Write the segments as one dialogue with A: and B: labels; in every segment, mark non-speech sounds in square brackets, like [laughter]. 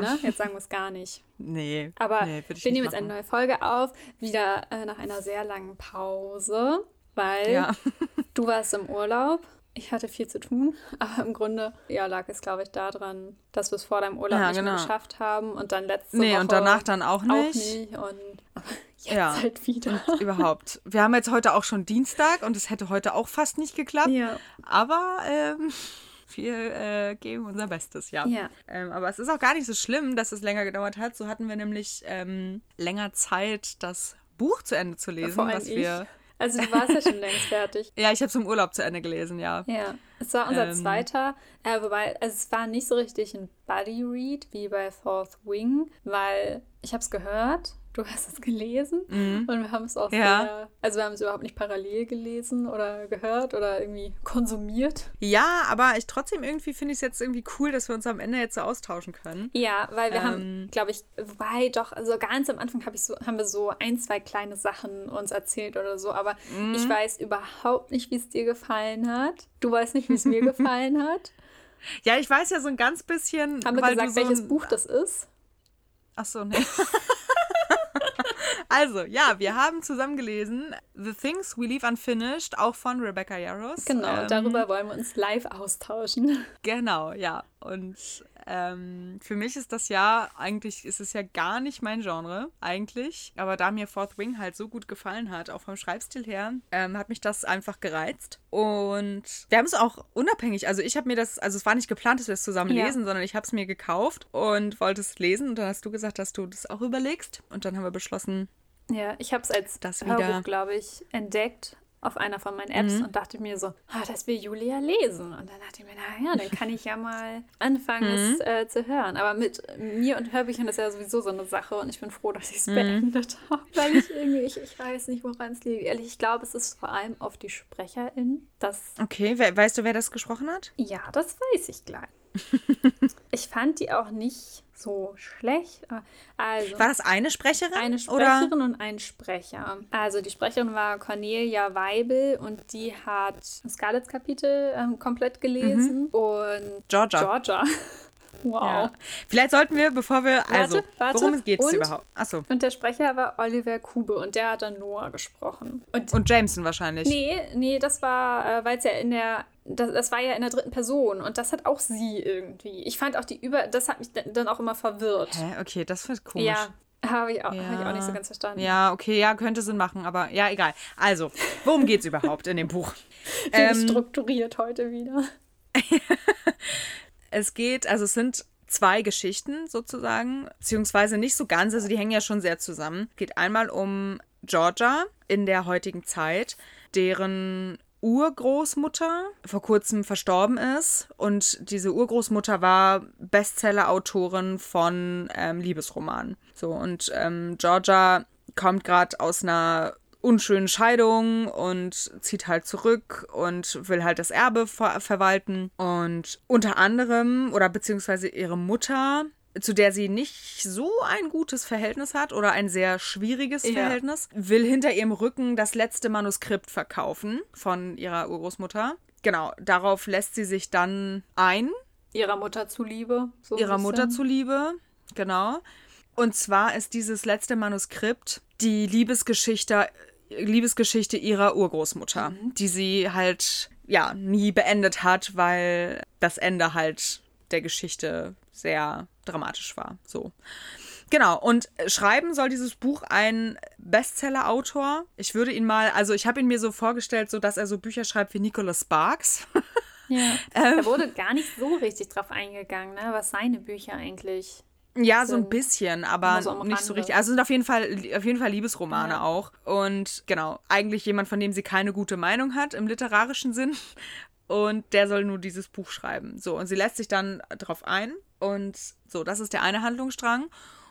A: Nee, ne? Jetzt sagen wir es gar nicht.
B: Nee.
A: Aber
B: nee,
A: wir nehmen jetzt eine neue Folge auf, wieder äh, nach einer sehr langen Pause, weil ja. [laughs] du warst im Urlaub. Ich hatte viel zu tun, [laughs] aber im Grunde ja, lag es, glaube ich, daran, dass wir es vor deinem Urlaub ja, nicht genau. geschafft haben und dann letzte nee, Woche
B: und danach dann auch nicht.
A: Auch nicht und [laughs] jetzt ja. halt wieder.
B: Und überhaupt. Wir haben jetzt heute auch schon Dienstag und es hätte heute auch fast nicht geklappt.
A: Ja.
B: Aber ähm, wir äh, geben unser Bestes, ja.
A: ja.
B: Ähm, aber es ist auch gar nicht so schlimm, dass es länger gedauert hat. So hatten wir nämlich ähm, länger Zeit, das Buch zu Ende zu lesen, was
A: ich.
B: wir.
A: Also du warst ja schon längst fertig. [laughs]
B: ja, ich habe es im Urlaub zu Ende gelesen, ja.
A: Ja, es war unser ähm, zweiter, äh, wobei also es war nicht so richtig ein Buddy Read wie bei Fourth Wing, weil ich habe es gehört du hast es gelesen mhm. und wir haben es auch ja. sehr, also wir haben es überhaupt nicht parallel gelesen oder gehört oder irgendwie konsumiert.
B: Ja, aber ich trotzdem irgendwie finde ich es jetzt irgendwie cool, dass wir uns am Ende jetzt so austauschen können.
A: Ja, weil wir ähm, haben, glaube ich, wobei doch, also ganz am Anfang hab ich so, haben wir so ein, zwei kleine Sachen uns erzählt oder so, aber mhm. ich weiß überhaupt nicht, wie es dir gefallen hat. Du weißt nicht, wie es mir [laughs] gefallen hat.
B: Ja, ich weiß ja so ein ganz bisschen.
A: Haben wir gesagt, so welches Buch das ist?
B: Ach so, nee. [laughs] Also, ja, wir haben zusammen gelesen The Things We Leave Unfinished, auch von Rebecca Yarros.
A: Genau, ähm, darüber wollen wir uns live austauschen. [laughs]
B: Genau, ja. Und ähm, für mich ist das ja, eigentlich ist es ja gar nicht mein Genre, eigentlich. Aber da mir Fourth Wing halt so gut gefallen hat, auch vom Schreibstil her, ähm, hat mich das einfach gereizt. Und wir haben es auch unabhängig, also ich habe mir das, also es war nicht geplant, dass wir es zusammen ja. lesen, sondern ich habe es mir gekauft und wollte es lesen. Und dann hast du gesagt, dass du das auch überlegst. Und dann haben wir beschlossen,
A: ja, ich habe es als das Hörbuch, glaube ich, entdeckt auf einer von meinen Apps mhm. und dachte mir so, ah, das will Julia lesen. Und dann dachte ich mir, naja, dann kann ich ja mal anfangen, mhm. es äh, zu hören. Aber mit mir und Hörbüchern ist ja sowieso so eine Sache und ich bin froh, dass ich es mhm. beendet habe. Weil ich irgendwie, ich, ich weiß nicht, woran es liegt. Ehrlich, ich glaube, es ist vor allem auf die SprecherInnen. Das
B: okay, we weißt du, wer das gesprochen hat?
A: Ja, das weiß ich gleich. Ich fand die auch nicht so schlecht. Also,
B: war das eine Sprecherin?
A: Eine Sprecherin oder? und ein Sprecher. Also die Sprecherin war Cornelia Weibel und die hat Scarlets Kapitel ähm, komplett gelesen. Mhm. Und
B: Georgia.
A: Georgia. Wow. Ja.
B: Vielleicht sollten wir, bevor wir. Also, warte, warte. worum geht es überhaupt?
A: Achso. Und der Sprecher war Oliver Kube und der hat dann Noah gesprochen.
B: Und, und Jameson wahrscheinlich.
A: Nee, nee, das war, äh, weil es ja in der. Das, das war ja in der dritten Person und das hat auch sie irgendwie. Ich fand auch die Über. Das hat mich dann auch immer verwirrt.
B: Hä, okay, das wird komisch.
A: Ja, habe ich, auch, ja. hab ich auch nicht so ganz verstanden.
B: Ja, okay, ja, könnte Sinn machen, aber ja, egal. Also, worum geht es überhaupt in dem Buch? [laughs]
A: ähm, strukturiert heute wieder. [laughs]
B: Es geht, also es sind zwei Geschichten sozusagen, beziehungsweise nicht so ganz, also die hängen ja schon sehr zusammen. Es geht einmal um Georgia in der heutigen Zeit, deren Urgroßmutter vor kurzem verstorben ist und diese Urgroßmutter war Bestseller-Autorin von ähm, Liebesromanen. So und ähm, Georgia kommt gerade aus einer unschönen Scheidung und zieht halt zurück und will halt das Erbe ver verwalten. Und unter anderem, oder beziehungsweise ihre Mutter, zu der sie nicht so ein gutes Verhältnis hat oder ein sehr schwieriges ja. Verhältnis, will hinter ihrem Rücken das letzte Manuskript verkaufen von ihrer Urgroßmutter. Genau, darauf lässt sie sich dann ein.
A: Ihrer Mutter zuliebe.
B: So ihrer Mutter zuliebe, genau. Und zwar ist dieses letzte Manuskript die Liebesgeschichte Liebesgeschichte ihrer Urgroßmutter, mhm. die sie halt ja nie beendet hat, weil das Ende halt der Geschichte sehr dramatisch war. So. Genau, und schreiben soll dieses Buch ein Bestseller-Autor. Ich würde ihn mal, also ich habe ihn mir so vorgestellt, so dass er so Bücher schreibt wie Nicholas Sparks.
A: Ja. [laughs] ähm, da wurde gar nicht so richtig drauf eingegangen, ne, was seine Bücher eigentlich
B: ja, so ein bisschen, aber so nicht so richtig. Also sind auf jeden Fall, auf jeden Fall Liebesromane ja. auch. Und genau, eigentlich jemand, von dem sie keine gute Meinung hat im literarischen Sinn. Und der soll nur dieses Buch schreiben. So, und sie lässt sich dann drauf ein. Und so, das ist der eine Handlungsstrang.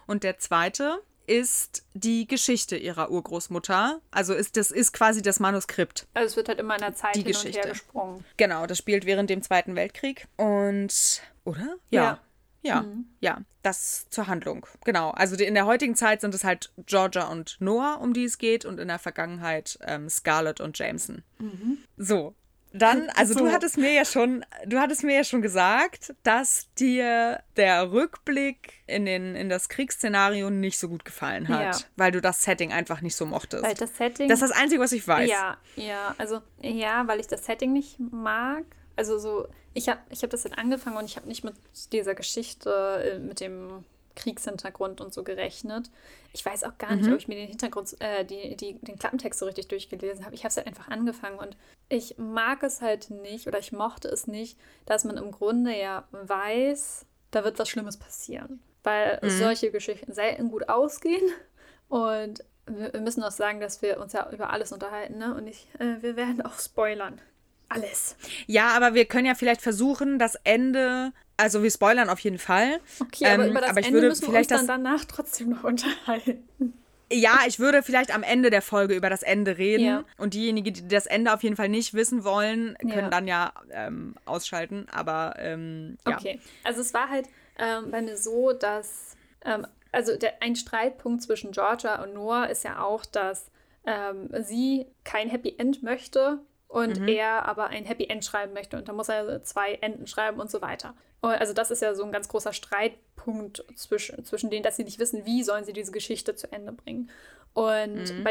B: Und der zweite ist die Geschichte ihrer Urgroßmutter. Also ist das ist quasi das Manuskript.
A: Also es wird halt immer in der Zeit die hin Geschichte. und her gesprungen.
B: Genau, das spielt während dem Zweiten Weltkrieg. Und oder? Ja. ja. Ja, mhm. ja, das zur Handlung. Genau. Also in der heutigen Zeit sind es halt Georgia und Noah, um die es geht, und in der Vergangenheit ähm, Scarlett und Jameson. Mhm. So. Dann, [laughs] also so. du hattest mir ja schon, du hattest mir ja schon gesagt, dass dir der Rückblick in, den, in das Kriegsszenario nicht so gut gefallen hat, ja. weil du das Setting einfach nicht so mochtest. Weil das Setting. Das ist das Einzige, was ich weiß.
A: Ja, ja, also ja, weil ich das Setting nicht mag. Also so, ich habe ich hab das jetzt angefangen und ich habe nicht mit dieser Geschichte, äh, mit dem Kriegshintergrund und so gerechnet. Ich weiß auch gar nicht, mhm. ob ich mir den Hintergrund, äh, die, die, den Klappentext so richtig durchgelesen habe. Ich habe es halt einfach angefangen und ich mag es halt nicht oder ich mochte es nicht, dass man im Grunde ja weiß, da wird was Schlimmes passieren. Weil mhm. solche Geschichten selten gut ausgehen [laughs] und wir müssen auch sagen, dass wir uns ja über alles unterhalten, ne? Und ich, äh, wir werden auch spoilern alles.
B: Ja, aber wir können ja vielleicht versuchen, das Ende. Also wir spoilern auf jeden Fall. Okay, aber ähm, über das aber Ende müssen wir uns dann
A: danach trotzdem noch [laughs] unterhalten.
B: Ja, ich würde vielleicht am Ende der Folge über das Ende reden. Ja. Und diejenigen, die das Ende auf jeden Fall nicht wissen wollen, können ja. dann ja ähm, ausschalten. Aber ähm,
A: ja. Okay, also es war halt ähm, bei mir so, dass ähm, also der, ein Streitpunkt zwischen Georgia und Noah ist ja auch, dass ähm, sie kein Happy End möchte und mhm. er aber ein Happy End schreiben möchte und da muss er zwei Enden schreiben und so weiter. Also das ist ja so ein ganz großer Streitpunkt zwischen, zwischen denen, dass sie nicht wissen, wie sollen sie diese Geschichte zu Ende bringen. Und
B: mhm.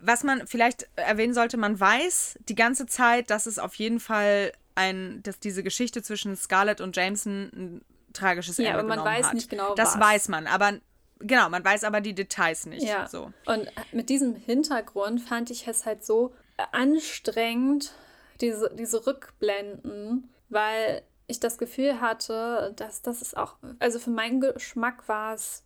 B: was man vielleicht erwähnen sollte, man weiß die ganze Zeit, dass es auf jeden Fall ein, dass diese Geschichte zwischen Scarlett und Jameson ein tragisches Ende ja, aber man weiß hat. nicht genau. Das was. weiß man, aber genau, man weiß aber die Details nicht. Ja. So.
A: Und mit diesem Hintergrund fand ich es halt so anstrengend, diese, diese Rückblenden, weil ich das Gefühl hatte, dass das ist auch, also für meinen Geschmack war es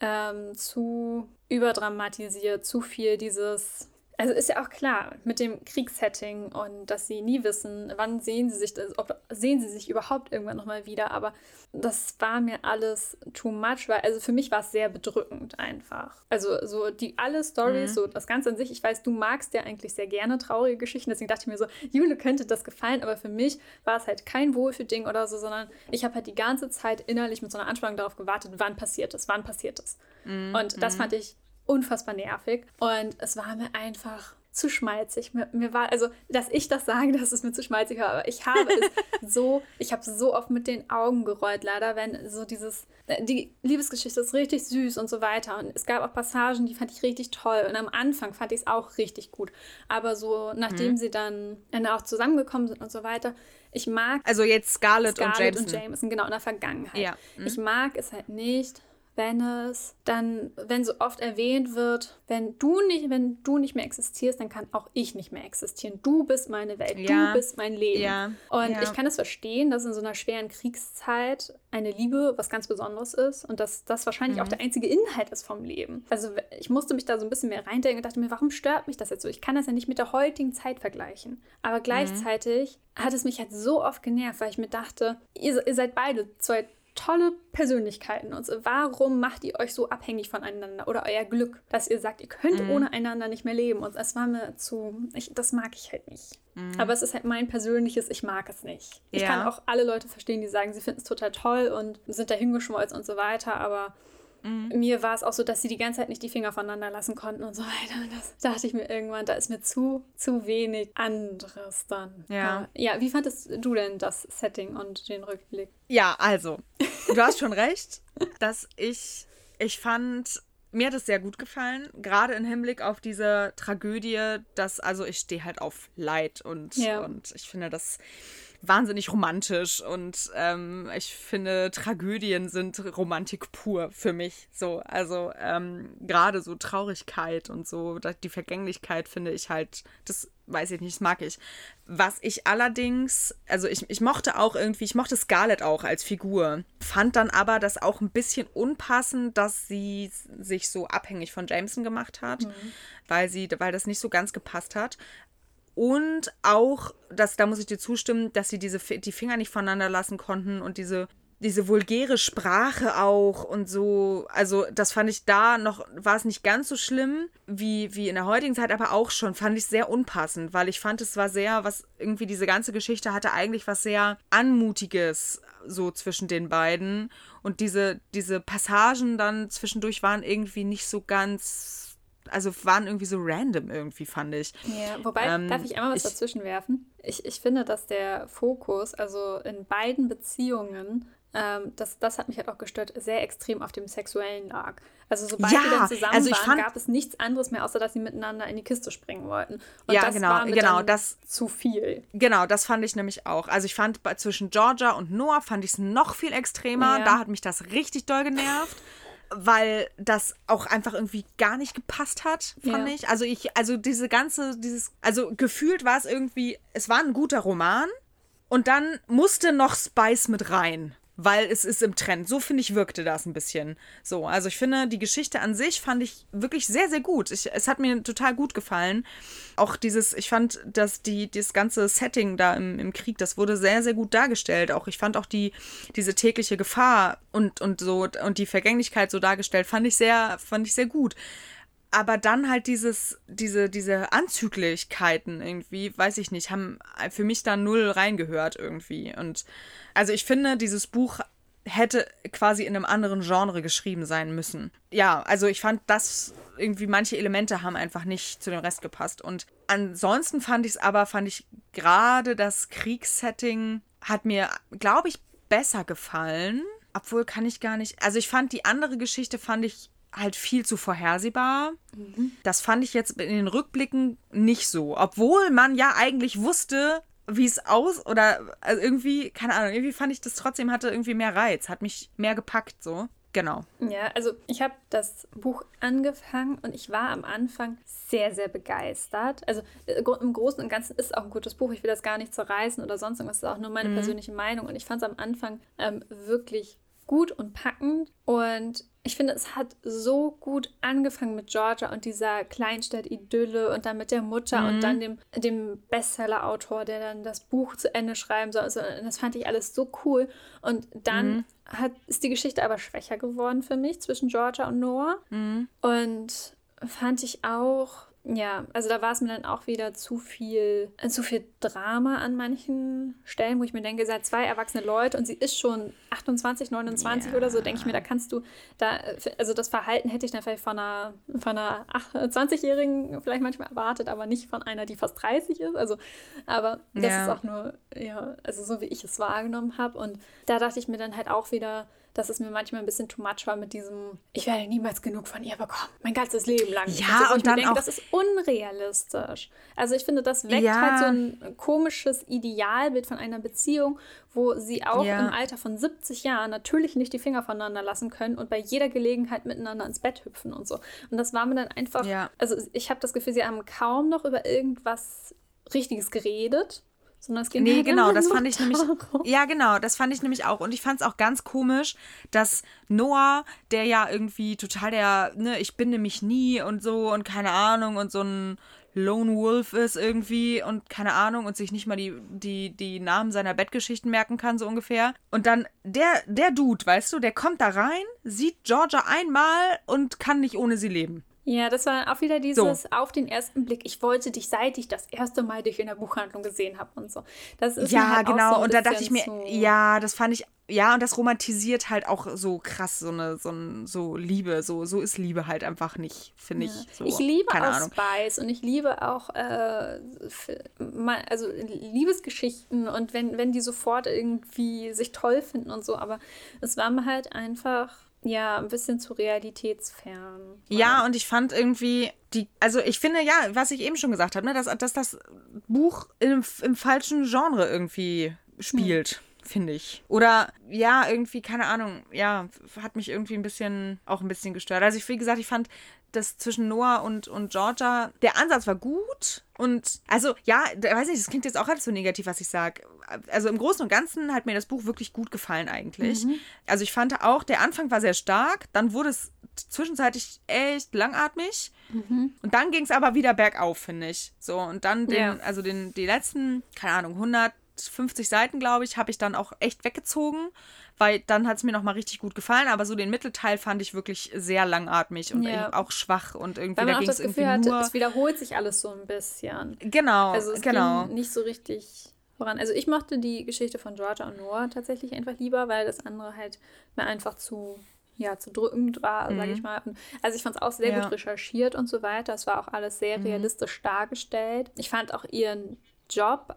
A: ähm, zu überdramatisiert, zu viel dieses also ist ja auch klar mit dem Kriegssetting und dass sie nie wissen, wann sehen sie sich das, ob sehen sie sich überhaupt irgendwann nochmal wieder. Aber das war mir alles too much, weil also für mich war es sehr bedrückend einfach. Also so die alle Stories, mhm. so das Ganze an sich. Ich weiß, du magst ja eigentlich sehr gerne traurige Geschichten, deswegen dachte ich mir so, Jule könnte das gefallen, aber für mich war es halt kein Wohlfühlding oder so, sondern ich habe halt die ganze Zeit innerlich mit so einer Anspannung darauf gewartet, wann passiert es, wann passiert es. Mhm. Und das mhm. fand ich unfassbar nervig. Und es war mir einfach zu schmalzig. Mir, mir, war, also, dass ich das sage, [laughs] dass es mir zu schmalzig war, aber ich habe es [laughs] so, ich habe so oft mit den Augen gerollt, leider, wenn so dieses, die Liebesgeschichte ist richtig süß und so weiter. Und es gab auch Passagen, die fand ich richtig toll. Und am Anfang fand ich es auch richtig gut. Aber so, nachdem mhm. sie dann, dann auch zusammengekommen sind und so weiter, ich mag.
B: Also jetzt Scarlett, Scarlett und
A: Jameson. und Jameson, genau, in der Vergangenheit. Ja. Mhm. Ich mag es halt nicht, wenn es dann, wenn so oft erwähnt wird, wenn du nicht, wenn du nicht mehr existierst, dann kann auch ich nicht mehr existieren. Du bist meine Welt, ja. du bist mein Leben. Ja. Und ja. ich kann es das verstehen, dass in so einer schweren Kriegszeit eine Liebe was ganz Besonderes ist und dass das wahrscheinlich mhm. auch der einzige Inhalt ist vom Leben. Also ich musste mich da so ein bisschen mehr reindenken und dachte mir, warum stört mich das jetzt so? Ich kann das ja nicht mit der heutigen Zeit vergleichen. Aber mhm. gleichzeitig mhm. hat es mich halt so oft genervt, weil ich mir dachte, ihr, ihr seid beide zwei tolle Persönlichkeiten und so. Warum macht ihr euch so abhängig voneinander oder euer Glück, dass ihr sagt, ihr könnt mhm. ohne einander nicht mehr leben? Und es war mir zu, ich, das mag ich halt nicht. Mhm. Aber es ist halt mein persönliches, ich mag es nicht. Ich ja. kann auch alle Leute verstehen, die sagen, sie finden es total toll und sind da hingeschmolzen und so weiter, aber Mhm. Mir war es auch so, dass sie die ganze Zeit nicht die Finger voneinander lassen konnten und so weiter. Und das dachte ich mir irgendwann, da ist mir zu, zu wenig anderes dann. Ja. Ja, wie fandest du denn das Setting und den Rückblick?
B: Ja, also, du hast schon recht, dass ich, ich fand, mir hat es sehr gut gefallen, gerade im Hinblick auf diese Tragödie, dass, also ich stehe halt auf Leid und, ja. und ich finde, das wahnsinnig romantisch und ähm, ich finde, Tragödien sind Romantik pur für mich. So, also ähm, gerade so Traurigkeit und so, die Vergänglichkeit finde ich halt, das weiß ich nicht, das mag ich. Was ich allerdings, also ich, ich mochte auch irgendwie, ich mochte Scarlett auch als Figur, fand dann aber das auch ein bisschen unpassend, dass sie sich so abhängig von Jameson gemacht hat, mhm. weil sie, weil das nicht so ganz gepasst hat. Und auch, dass, da muss ich dir zustimmen, dass sie diese, die Finger nicht voneinander lassen konnten und diese, diese vulgäre Sprache auch und so. Also, das fand ich da noch, war es nicht ganz so schlimm wie, wie in der heutigen Zeit, aber auch schon, fand ich sehr unpassend, weil ich fand, es war sehr, was irgendwie diese ganze Geschichte hatte eigentlich was sehr Anmutiges so zwischen den beiden. Und diese, diese Passagen dann zwischendurch waren irgendwie nicht so ganz also waren irgendwie so random irgendwie, fand ich.
A: Ja, wobei, ähm, darf ich einmal was ich, dazwischen werfen? Ich, ich finde, dass der Fokus, also in beiden Beziehungen, ähm, das, das hat mich halt auch gestört, sehr extrem auf dem Sexuellen lag. Also sobald ja, die dann zusammen also waren, fand, gab es nichts anderes mehr, außer dass sie miteinander in die Kiste springen wollten. Und ja, das
B: genau,
A: war
B: genau, das
A: zu viel.
B: Genau, das fand ich nämlich auch. Also ich fand bei, zwischen Georgia und Noah fand ich es noch viel extremer. Ja. Da hat mich das richtig doll genervt. Weil das auch einfach irgendwie gar nicht gepasst hat, fand ja. ich. Also ich, also diese ganze, dieses, also gefühlt war es irgendwie, es war ein guter Roman und dann musste noch Spice mit rein weil es ist im Trend. So finde ich, wirkte das ein bisschen. So, also ich finde, die Geschichte an sich fand ich wirklich sehr, sehr gut. Ich, es hat mir total gut gefallen. Auch dieses, ich fand, dass die, das ganze Setting da im, im Krieg, das wurde sehr, sehr gut dargestellt. Auch ich fand auch die, diese tägliche Gefahr und, und so und die Vergänglichkeit so dargestellt, fand ich sehr, fand ich sehr gut aber dann halt dieses, diese, diese Anzüglichkeiten irgendwie, weiß ich nicht, haben für mich da null reingehört irgendwie. Und also ich finde, dieses Buch hätte quasi in einem anderen Genre geschrieben sein müssen. Ja, also ich fand das irgendwie manche Elemente haben einfach nicht zu dem Rest gepasst und ansonsten fand ich es aber fand ich gerade das Kriegssetting hat mir glaube ich besser gefallen, obwohl kann ich gar nicht. Also ich fand die andere Geschichte fand ich halt viel zu vorhersehbar. Mhm. Das fand ich jetzt in den Rückblicken nicht so. Obwohl man ja eigentlich wusste, wie es aus oder also irgendwie, keine Ahnung, irgendwie fand ich das trotzdem hatte irgendwie mehr Reiz, hat mich mehr gepackt so. Genau.
A: Ja, also ich habe das Buch angefangen und ich war am Anfang sehr, sehr begeistert. Also äh, im Großen und Ganzen ist es auch ein gutes Buch. Ich will das gar nicht zerreißen oder sonst irgendwas. Das ist auch nur meine mhm. persönliche Meinung. Und ich fand es am Anfang ähm, wirklich gut und packend. Und ich finde, es hat so gut angefangen mit Georgia und dieser Kleinstadt-Idylle und dann mit der Mutter mhm. und dann dem, dem Bestseller-Autor, der dann das Buch zu Ende schreiben soll. Also, das fand ich alles so cool. Und dann mhm. hat, ist die Geschichte aber schwächer geworden für mich zwischen Georgia und Noah. Mhm. Und fand ich auch ja, also da war es mir dann auch wieder zu viel, äh, zu viel Drama an manchen Stellen, wo ich mir denke, seid zwei erwachsene Leute und sie ist schon 28, 29 ja. oder so, denke ich mir, da kannst du, da, also das Verhalten hätte ich dann vielleicht von einer, von einer 20-Jährigen vielleicht manchmal erwartet, aber nicht von einer, die fast 30 ist. Also, aber das ja. ist auch nur, ja, also so wie ich es wahrgenommen habe. Und da dachte ich mir dann halt auch wieder, dass es mir manchmal ein bisschen too much war mit diesem, ich werde niemals genug von ihr bekommen, mein ganzes Leben lang.
B: Ja, und dann denke, auch,
A: das ist unrealistisch. Also ich finde, das weckt ja. halt so ein komisches Idealbild von einer Beziehung, wo sie auch ja. im Alter von 70 Jahren natürlich nicht die Finger voneinander lassen können und bei jeder Gelegenheit miteinander ins Bett hüpfen und so. Und das war mir dann einfach, ja. also ich habe das Gefühl, sie haben kaum noch über irgendwas Richtiges geredet sondern es ging
B: Nee, halt genau, das fand ich nämlich. Ja, genau, das fand ich nämlich auch. Und ich fand es auch ganz komisch, dass Noah, der ja irgendwie total der, ne, ich binde mich nie und so und keine Ahnung und so ein Lone Wolf ist irgendwie und keine Ahnung und sich nicht mal die, die, die Namen seiner Bettgeschichten merken kann, so ungefähr. Und dann der, der Dude, weißt du, der kommt da rein, sieht Georgia einmal und kann nicht ohne sie leben.
A: Ja, das war auch wieder dieses so. auf den ersten Blick. Ich wollte dich, seit ich das erste Mal dich in der Buchhandlung gesehen habe und so. Das ist
B: ja halt genau. So und da dachte ich mir, ja, das fand ich, ja, und das romantisiert halt auch so krass so eine, so, ein, so Liebe. So, so ist Liebe halt einfach nicht, finde ja. ich. So,
A: ich liebe auch Ahnung. Spice und ich liebe auch, äh, also Liebesgeschichten und wenn, wenn die sofort irgendwie sich toll finden und so. Aber es war mir halt einfach ja, ein bisschen zu realitätsfern.
B: Ja, und ich fand irgendwie die, also ich finde ja, was ich eben schon gesagt habe, ne, dass, dass das Buch im, im falschen Genre irgendwie spielt. Hm finde ich. Oder ja, irgendwie, keine Ahnung, ja, hat mich irgendwie ein bisschen, auch ein bisschen gestört. Also ich, wie gesagt, ich fand das zwischen Noah und, und Georgia, der Ansatz war gut. Und also, ja, weiß nicht, das klingt jetzt auch alles so negativ, was ich sage. Also im Großen und Ganzen hat mir das Buch wirklich gut gefallen eigentlich. Mhm. Also ich fand auch, der Anfang war sehr stark, dann wurde es zwischenzeitlich echt langatmig. Mhm. Und dann ging es aber wieder bergauf, finde ich. So, und dann den, ja. also den, die letzten, keine Ahnung, 150 Seiten, glaube ich, habe ich dann auch echt weggezogen weil dann hat es mir nochmal richtig gut gefallen, aber so den Mittelteil fand ich wirklich sehr langatmig und ja. auch schwach und irgendwie
A: weil man
B: da
A: auch das Gefühl hatte, es wiederholt sich alles so ein bisschen.
B: Genau,
A: also es
B: genau.
A: Ging nicht so richtig voran. Also ich mochte die Geschichte von Georgia und Noah tatsächlich einfach lieber, weil das andere halt mir einfach zu ja, zu drückend war, mhm. sage ich mal. Also ich fand es auch sehr ja. gut recherchiert und so weiter. Es war auch alles sehr mhm. realistisch dargestellt. Ich fand auch ihren Job,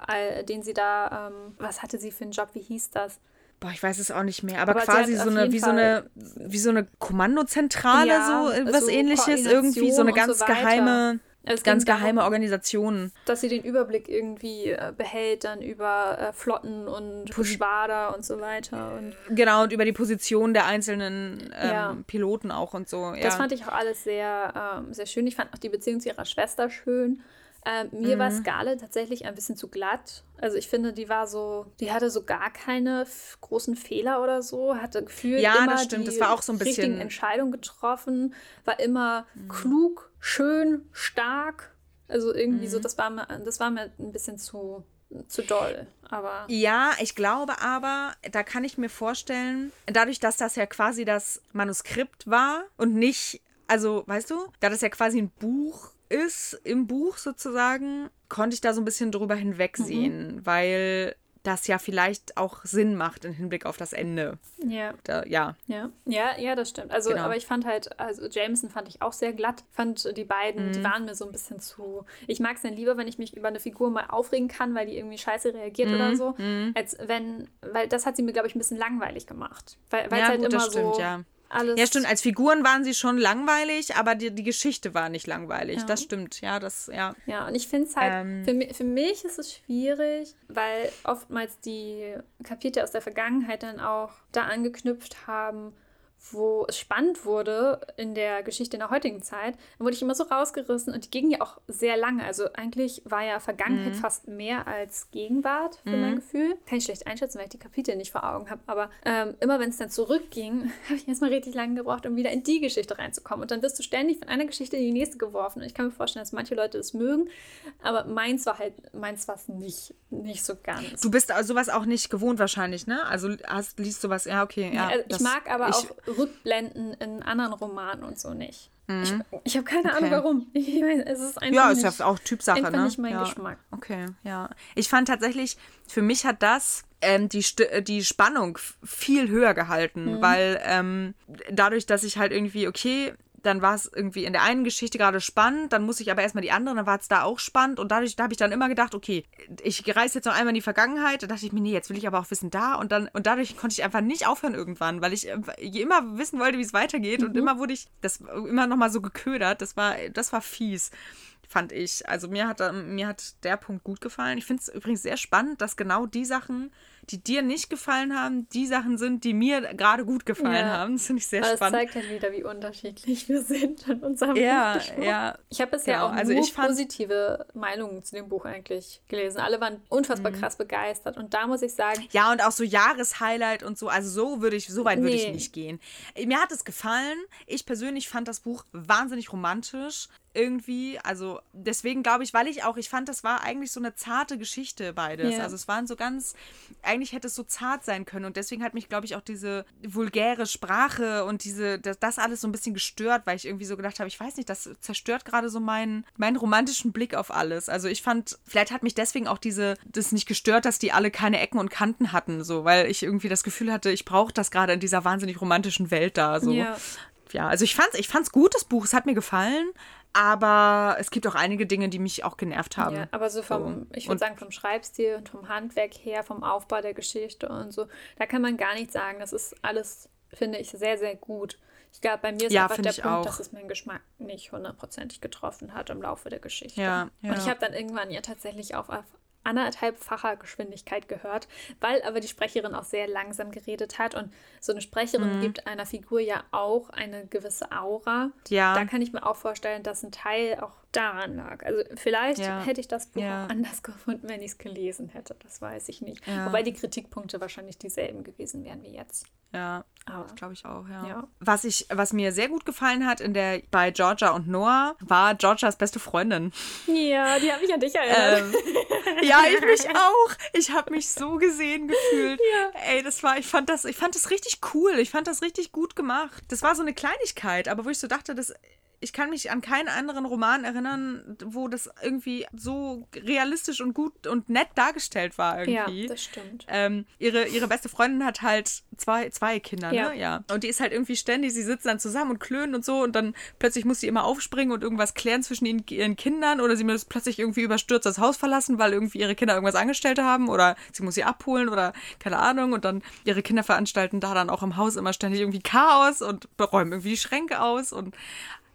A: den sie da, ähm, was hatte sie für einen Job, wie hieß das?
B: Boah, ich weiß es auch nicht mehr, aber, aber quasi so eine, wie so eine, wie so eine Kommandozentrale, ja, so was so ähnliches, irgendwie so eine ganz so geheime es ganz geheime darum, Organisationen.
A: Dass sie den Überblick irgendwie äh, behält, dann über äh, Flotten und Geschwader und so weiter. Und
B: genau, und über die Position der einzelnen ähm, ja. Piloten auch und so.
A: Ja. Das fand ich auch alles sehr, ähm, sehr schön. Ich fand auch die Beziehung zu ihrer Schwester schön. Ähm, mir mhm. war Scarlett tatsächlich ein bisschen zu glatt. Also ich finde, die war so, die hatte so gar keine großen Fehler oder so, hatte gefühlt ja, immer das stimmt. die das war auch so ein bisschen richtigen Entscheidungen getroffen, war immer mhm. klug, schön, stark. Also irgendwie mhm. so, das war mir, das war mir ein bisschen zu zu doll, aber.
B: Ja, ich glaube aber, da kann ich mir vorstellen, dadurch, dass das ja quasi das Manuskript war und nicht, also, weißt du, da das ja quasi ein Buch ist im Buch sozusagen, konnte ich da so ein bisschen drüber hinwegsehen, mhm. weil das ja vielleicht auch Sinn macht im Hinblick auf das Ende.
A: Ja.
B: Da, ja.
A: Ja. Ja, ja, das stimmt. Also, genau. aber ich fand halt, also Jameson fand ich auch sehr glatt. Fand die beiden, mhm. die waren mir so ein bisschen zu. Ich mag es dann lieber, wenn ich mich über eine Figur mal aufregen kann, weil die irgendwie scheiße reagiert mhm. oder so, mhm. als wenn, weil das hat sie mir, glaube ich, ein bisschen langweilig gemacht. Weil es ja, halt gut, immer stimmt, so. Ja
B: alles. Ja, stimmt. Als Figuren waren sie schon langweilig, aber die, die Geschichte war nicht langweilig. Ja. Das stimmt. Ja, das, ja.
A: Ja, und ich finde es halt, ähm, für, für mich ist es schwierig, weil oftmals die Kapitel aus der Vergangenheit dann auch da angeknüpft haben, wo es spannend wurde in der Geschichte in der heutigen Zeit, dann wurde ich immer so rausgerissen und die ging ja auch sehr lange. Also eigentlich war ja Vergangenheit mhm. fast mehr als Gegenwart für mhm. mein Gefühl. Kann ich schlecht einschätzen, weil ich die Kapitel nicht vor Augen habe. Aber ähm, immer wenn es dann zurückging, [laughs] habe ich erstmal richtig lange gebraucht, um wieder in die Geschichte reinzukommen. Und dann wirst du ständig von einer Geschichte in die nächste geworfen. Und ich kann mir vorstellen, dass manche Leute das mögen, aber meins war halt, meins war es nicht, nicht so ganz.
B: Du bist also sowas auch nicht gewohnt wahrscheinlich, ne? Also hast, liest sowas, ja, okay. Ja,
A: ja ich mag aber ich, auch Rückblenden in anderen Romanen und so nicht. Mhm. Ich, ich habe keine okay. Ahnung warum. [laughs] Ich meine, es ist einfach
B: ja,
A: ist
B: ja auch Typsache,
A: einfach
B: ne?
A: nicht mein
B: ja.
A: Geschmack.
B: Okay, ja. Ich fand tatsächlich, für mich hat das ähm, die, die Spannung viel höher gehalten, mhm. weil ähm, dadurch, dass ich halt irgendwie, okay, dann war es irgendwie in der einen Geschichte gerade spannend, dann muss ich aber erstmal die andere, dann war es da auch spannend und dadurch da habe ich dann immer gedacht, okay, ich reise jetzt noch einmal in die Vergangenheit, da dachte ich mir, nee, jetzt will ich aber auch wissen da und dann und dadurch konnte ich einfach nicht aufhören irgendwann, weil ich äh, immer wissen wollte, wie es weitergeht mhm. und immer wurde ich das immer noch mal so geködert, das war das war fies fand ich. Also mir hat, mir hat der Punkt gut gefallen. Ich finde es übrigens sehr spannend, dass genau die Sachen, die dir nicht gefallen haben, die Sachen sind, die mir gerade gut gefallen ja. haben. Das finde ich sehr Aber spannend.
A: Das zeigt halt wieder, wie unterschiedlich wir sind in unserem
B: ja, Ja,
A: Ich habe bisher genau. auch also nur positive Meinungen zu dem Buch eigentlich gelesen. Alle waren unfassbar mhm. krass begeistert. Und da muss ich sagen.
B: Ja, und auch so Jahreshighlight und so. Also so würde ich, so weit würde nee. ich nicht gehen. Mir hat es gefallen. Ich persönlich fand das Buch wahnsinnig romantisch irgendwie. Also deswegen glaube ich, weil ich auch, ich fand, das war eigentlich so eine zarte Geschichte beides. Ja. Also es waren so ganz, eigentlich hätte es so zart sein können und deswegen hat mich, glaube ich, auch diese vulgäre Sprache und diese, das, das, alles so ein bisschen gestört, weil ich irgendwie so gedacht habe, ich weiß nicht, das zerstört gerade so meinen, meinen romantischen Blick auf alles. Also ich fand, vielleicht hat mich deswegen auch diese, das nicht gestört, dass die alle keine Ecken und Kanten hatten, so, weil ich irgendwie das Gefühl hatte, ich brauche das gerade in dieser wahnsinnig romantischen Welt da. So. Ja ja, also ich fand's, ich fand's gut, das Buch, es hat mir gefallen. Aber es gibt auch einige Dinge, die mich auch genervt haben. Ja,
A: aber so vom, ich würde sagen, vom Schreibstil und vom Handwerk her, vom Aufbau der Geschichte und so, da kann man gar nicht sagen. Das ist alles, finde ich, sehr, sehr gut. Ich glaube, bei mir ist ja, einfach der Punkt, auch. dass es meinen Geschmack nicht hundertprozentig getroffen hat im Laufe der Geschichte. Ja, ja. Und ich habe dann irgendwann ja tatsächlich auch auf anderthalbfacher Geschwindigkeit gehört, weil aber die Sprecherin auch sehr langsam geredet hat und so eine Sprecherin mhm. gibt einer Figur ja auch eine gewisse Aura. Ja. Da kann ich mir auch vorstellen, dass ein Teil auch daran lag. Also vielleicht ja. hätte ich das Buch ja. auch anders [laughs] gefunden, wenn ich es gelesen hätte. Das weiß ich nicht. Ja. Wobei die Kritikpunkte wahrscheinlich dieselben gewesen wären wie jetzt.
B: Ja, Aber, das glaube ich auch, ja. ja. Was, ich, was mir sehr gut gefallen hat in der, bei Georgia und Noah, war Georgias beste Freundin.
A: Ja, die habe ich an dich erinnert.
B: Ähm, ja, ich mich auch. Ich habe mich so gesehen gefühlt. Ja. Ey, das war, ich fand das, ich fand das richtig cool. Ich fand das richtig gut gemacht. Das war so eine Kleinigkeit, aber wo ich so dachte, das ich kann mich an keinen anderen Roman erinnern, wo das irgendwie so realistisch und gut und nett dargestellt war irgendwie.
A: Ja, das stimmt.
B: Ähm, ihre, ihre beste Freundin hat halt zwei, zwei Kinder, ja. ne? Ja. Und die ist halt irgendwie ständig, sie sitzen dann zusammen und klönen und so und dann plötzlich muss sie immer aufspringen und irgendwas klären zwischen ihren, ihren Kindern oder sie muss plötzlich irgendwie überstürzt das Haus verlassen, weil irgendwie ihre Kinder irgendwas angestellt haben oder sie muss sie abholen oder keine Ahnung und dann ihre Kinder veranstalten da dann auch im Haus immer ständig irgendwie Chaos und räumen irgendwie die Schränke aus und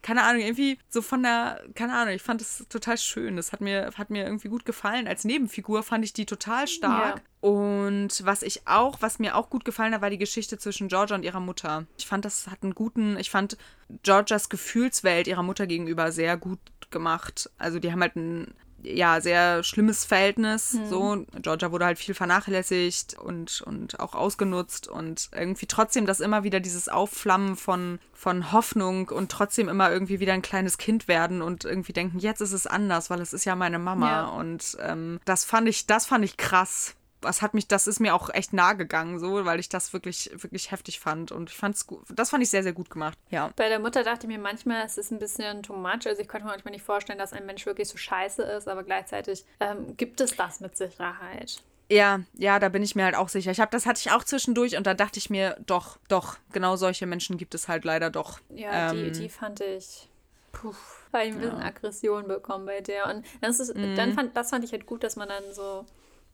B: keine Ahnung, irgendwie so von der, keine Ahnung, ich fand es total schön. Das hat mir, hat mir irgendwie gut gefallen. Als Nebenfigur fand ich die total stark. Ja. Und was ich auch, was mir auch gut gefallen hat, war die Geschichte zwischen Georgia und ihrer Mutter. Ich fand, das hat einen guten, ich fand Georgias Gefühlswelt ihrer Mutter gegenüber sehr gut gemacht. Also die haben halt ein ja, sehr schlimmes Verhältnis. Mhm. So, Georgia wurde halt viel vernachlässigt und, und auch ausgenutzt und irgendwie trotzdem das immer wieder dieses Aufflammen von, von Hoffnung und trotzdem immer irgendwie wieder ein kleines Kind werden und irgendwie denken, jetzt ist es anders, weil es ist ja meine Mama. Ja. Und ähm, das fand ich, das fand ich krass das hat mich, das ist mir auch echt nahe gegangen, so, weil ich das wirklich, wirklich heftig fand. Und ich fand's gut, das fand ich sehr, sehr gut gemacht. Ja.
A: Bei der Mutter dachte ich mir manchmal, es ist ein bisschen too much. Also ich konnte mir manchmal nicht vorstellen, dass ein Mensch wirklich so scheiße ist, aber gleichzeitig ähm, gibt es das mit Sicherheit.
B: Ja, ja, da bin ich mir halt auch sicher. Ich habe das hatte ich auch zwischendurch und da dachte ich mir, doch, doch, genau solche Menschen gibt es halt leider doch.
A: Ja, ähm, die, die fand ich. Puh, weil ich ein bisschen ja. Aggression bekommen bei der. Und das ist, mhm. dann fand, das fand ich halt gut, dass man dann so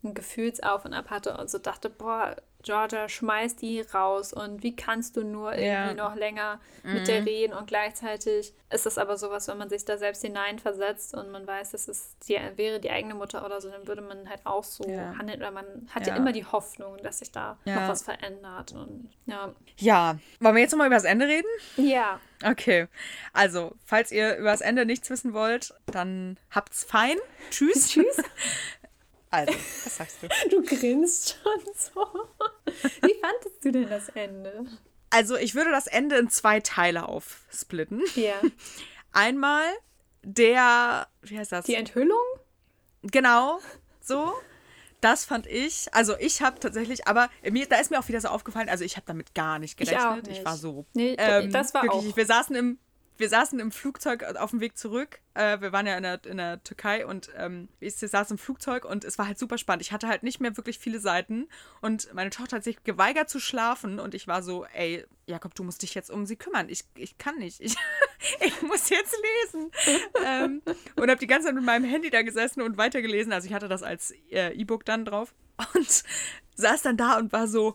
A: ein Gefühlsauf und ab hatte und so dachte, boah, Georgia, schmeiß die raus und wie kannst du nur irgendwie ja. noch länger mhm. mit der reden und gleichzeitig ist es aber sowas, wenn man sich da selbst hineinversetzt und man weiß, dass es die, wäre die eigene Mutter oder so, dann würde man halt auch so ja. handeln oder man hat ja. ja. immer die Hoffnung, dass sich da noch was verändert und ja.
B: Ja, wollen wir jetzt nochmal über das Ende reden?
A: Ja.
B: Okay, also, falls ihr über das Ende nichts wissen wollt, dann habt's fein. Tschüss. [laughs]
A: Tschüss. [laughs]
B: Also, [laughs] was sagst du?
A: Du grinst schon so. Wie fandest du denn das Ende?
B: Also, ich würde das Ende in zwei Teile aufsplitten.
A: Ja.
B: Einmal der, wie heißt das?
A: Die Enthüllung?
B: Genau, so. Das fand ich, also ich habe tatsächlich, aber mir, da ist mir auch wieder so aufgefallen, also ich habe damit gar nicht gerechnet. Ich, nicht. ich war so.
A: Nee, ähm, das war wirklich,
B: auch. Wir saßen im, wir saßen im Flugzeug auf dem Weg zurück. Äh, wir waren ja in der, in der Türkei und ähm, ich saß im Flugzeug und es war halt super spannend. Ich hatte halt nicht mehr wirklich viele Seiten und meine Tochter hat sich geweigert zu schlafen und ich war so, ey, Jakob, du musst dich jetzt um sie kümmern. Ich, ich kann nicht. Ich, [laughs] ich muss jetzt lesen. ähm, und habe die ganze Zeit mit meinem Handy da gesessen und weitergelesen. Also ich hatte das als äh, E-Book dann drauf und saß dann da und war so,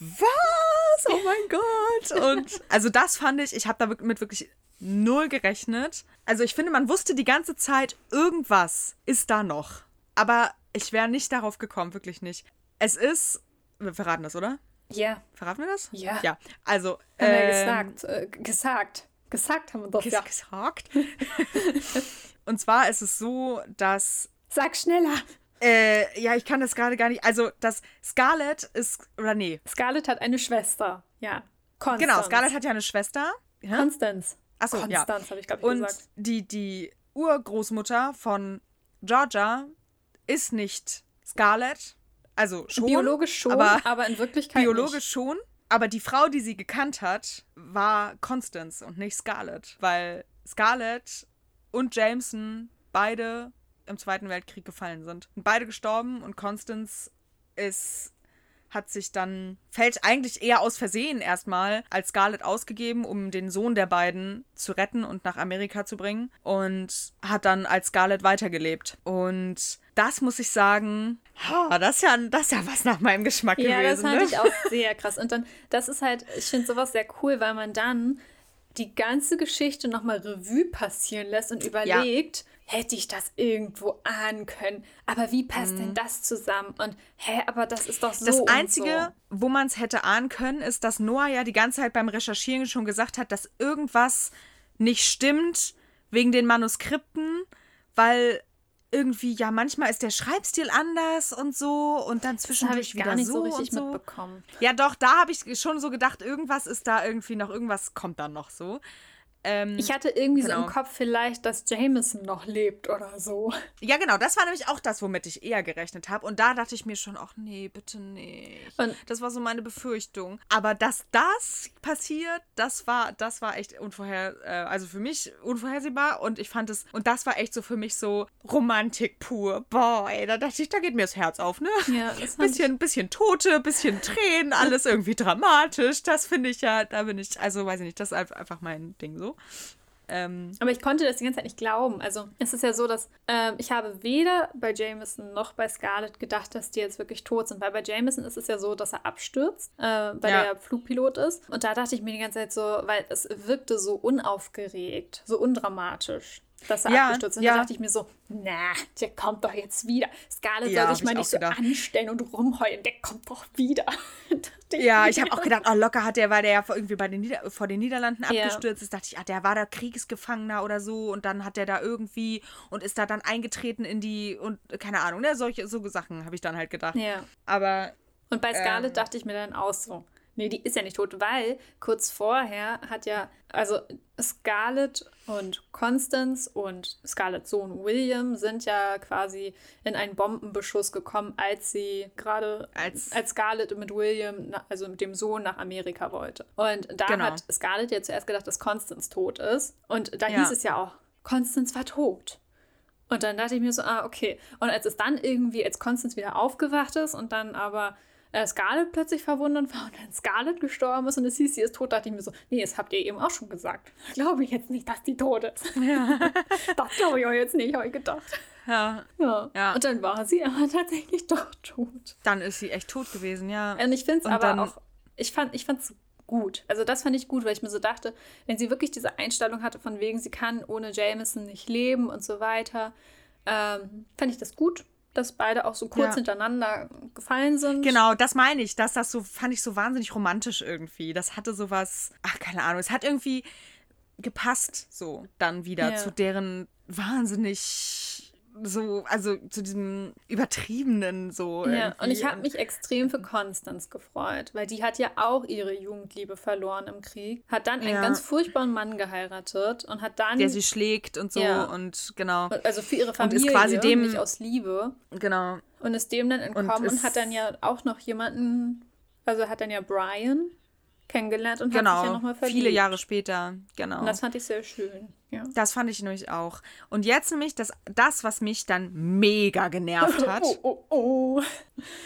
B: was? Oh mein Gott. Und also das fand ich, ich habe damit wirklich null gerechnet. Also ich finde, man wusste die ganze Zeit, irgendwas ist da noch. Aber ich wäre nicht darauf gekommen, wirklich nicht. Es ist, wir verraten das, oder?
A: Ja.
B: Verraten wir das?
A: Ja.
B: Ja, also.
A: Haben wir ähm, gesagt. Äh, gesagt. Gesagt haben wir doch.
B: Ges ja. Gesagt. [laughs] Und zwar ist es so, dass.
A: Sag schneller.
B: Äh, ja, ich kann das gerade gar nicht. Also, das Scarlett ist. Oder nee.
A: Scarlett hat eine Schwester. Ja.
B: Constance. Genau, Scarlett hat ja eine Schwester.
A: Ja? Constance.
B: Achso,
A: ja. Konstanz, habe ich, glaube ich,
B: Und
A: gesagt.
B: die, die Urgroßmutter von Georgia ist nicht Scarlett. Also schon.
A: Biologisch schon, aber, aber in Wirklichkeit
B: Biologisch
A: nicht.
B: schon. Aber die Frau, die sie gekannt hat, war Constance und nicht Scarlett. Weil Scarlett und Jameson beide im Zweiten Weltkrieg gefallen sind. Und beide gestorben und Constance ist hat sich dann, fällt eigentlich eher aus Versehen erstmal als Scarlett ausgegeben, um den Sohn der beiden zu retten und nach Amerika zu bringen. Und hat dann als Scarlett weitergelebt. Und das muss ich sagen, oh, das, ist ja, das ist ja was nach meinem Geschmack
A: ja,
B: gewesen.
A: Ja, das fand
B: ne?
A: ich auch sehr krass. Und dann, das ist halt, ich finde sowas sehr cool, weil man dann die ganze Geschichte nochmal Revue passieren lässt und überlegt, ja hätte ich das irgendwo ahnen können. Aber wie passt mhm. denn das zusammen? Und hä, aber das ist doch so.
B: Das Einzige,
A: so.
B: wo man es hätte ahnen können, ist, dass Noah ja die ganze Zeit beim Recherchieren schon gesagt hat, dass irgendwas nicht stimmt wegen den Manuskripten, weil irgendwie, ja, manchmal ist der Schreibstil anders und so und dann zwischendurch
A: wieder
B: gar nicht so,
A: so richtig
B: so.
A: mitbekommen.
B: Ja, doch, da habe ich schon so gedacht, irgendwas ist da irgendwie noch, irgendwas kommt dann noch so. Ähm,
A: ich hatte irgendwie genau. so im Kopf vielleicht, dass Jameson noch lebt oder so.
B: Ja, genau, das war nämlich auch das, womit ich eher gerechnet habe. Und da dachte ich mir schon, ach nee, bitte nicht. Und das war so meine Befürchtung. Aber dass das passiert, das war, das war echt unvorher, äh, also für mich unvorhersehbar. Und ich fand es, und das war echt so für mich so Romantik pur. Boah, ey, da dachte ich, da geht mir das Herz auf, ne? Ja, das bisschen, bisschen Tote, bisschen Tränen, alles [laughs] irgendwie dramatisch. Das finde ich ja, da bin ich, also weiß ich nicht, das ist einfach mein Ding so.
A: Ähm, Aber ich konnte das die ganze Zeit nicht glauben. Also es ist ja so, dass äh, ich habe weder bei Jameson noch bei Scarlett gedacht, dass die jetzt wirklich tot sind. Weil bei Jameson ist es ja so, dass er abstürzt, äh, weil ja. er Flugpilot ist. Und da dachte ich mir die ganze Zeit so, weil es wirkte so unaufgeregt, so undramatisch dass er ja, abgestürzt ist. Und ja. da dachte ich mir so, na, der kommt doch jetzt wieder. Scarlett ja, soll sich mal nicht so gedacht. anstellen und rumheulen, der kommt doch wieder. [laughs]
B: ja, ich habe auch gedacht, oh, locker hat der, weil der ja irgendwie bei den Nieder vor den Niederlanden abgestürzt ist, dachte ich, ah, der war da Kriegsgefangener oder so und dann hat der da irgendwie und ist da dann eingetreten in die und keine Ahnung, ne, solche so Sachen habe ich dann halt gedacht. Ja. Aber
A: und bei Scarlett ähm, dachte ich mir dann auch so, Nee, die ist ja nicht tot, weil kurz vorher hat ja, also Scarlett und Constance und Scarletts Sohn William sind ja quasi in einen Bombenbeschuss gekommen, als sie gerade als, als Scarlett mit William, also mit dem Sohn nach Amerika wollte. Und da genau. hat Scarlett ja zuerst gedacht, dass Constance tot ist. Und da ja. hieß es ja auch, Constance war tot. Und dann dachte ich mir so, ah, okay. Und als es dann irgendwie, als Constance wieder aufgewacht ist und dann aber äh, Scarlett plötzlich verwundert war und dann Scarlett gestorben ist und es hieß, sie ist tot, dachte ich mir so, nee, das habt ihr eben auch schon gesagt. [laughs] Glaube ich jetzt nicht, dass die tot ist. Ja. [laughs] das glaube ich auch jetzt nicht, habe ich gedacht. Ja. ja. ja. Und dann war sie aber [laughs] tatsächlich doch tot.
B: Dann ist sie echt tot gewesen, ja.
A: Und ich finde es aber dann, auch, ich fand es gut. Also das fand ich gut, weil ich mir so dachte, wenn sie wirklich diese Einstellung hatte, von wegen, sie kann ohne Jameson nicht leben und so weiter, ähm, fand ich das gut dass beide auch so kurz ja. hintereinander gefallen sind.
B: Genau, das meine ich. Dass das so, fand ich so wahnsinnig romantisch irgendwie. Das hatte sowas, ach, keine Ahnung, es hat irgendwie gepasst so dann wieder ja. zu deren wahnsinnig so, also zu diesem übertriebenen so.
A: Ja, und ich habe mich extrem für Constance gefreut, weil die hat ja auch ihre Jugendliebe verloren im Krieg, hat dann einen ganz furchtbaren Mann geheiratet und hat dann.
B: Der sie schlägt und so ja. und genau.
A: Also für ihre Familie, und ist quasi dem, nicht aus Liebe.
B: Genau.
A: Und ist dem dann entkommen und, und hat dann ja auch noch jemanden, also hat dann ja Brian kennengelernt und genau, hat sich ja nochmal
B: verliebt. Viele Jahre später, genau.
A: Und das fand ich sehr schön. Ja.
B: Das fand ich nämlich auch. Und jetzt nämlich das, das, was mich dann mega genervt [laughs] hat. oh, oh, oh.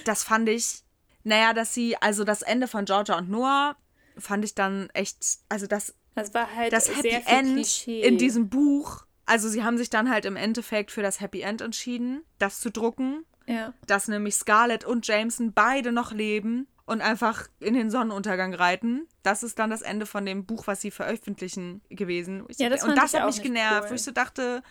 B: Das fand ich, naja, dass sie, also das Ende von Georgia und Noah fand ich dann echt, also das,
A: das war halt
B: das Happy End Klischee. in diesem Buch. Also sie haben sich dann halt im Endeffekt für das Happy End entschieden, das zu drucken. Ja. Dass nämlich Scarlett und Jameson beide noch leben und einfach in den Sonnenuntergang reiten. Das ist dann das Ende von dem Buch, was sie veröffentlichen gewesen. Ja, das und das hat mich genervt, cool. wo ich so dachte,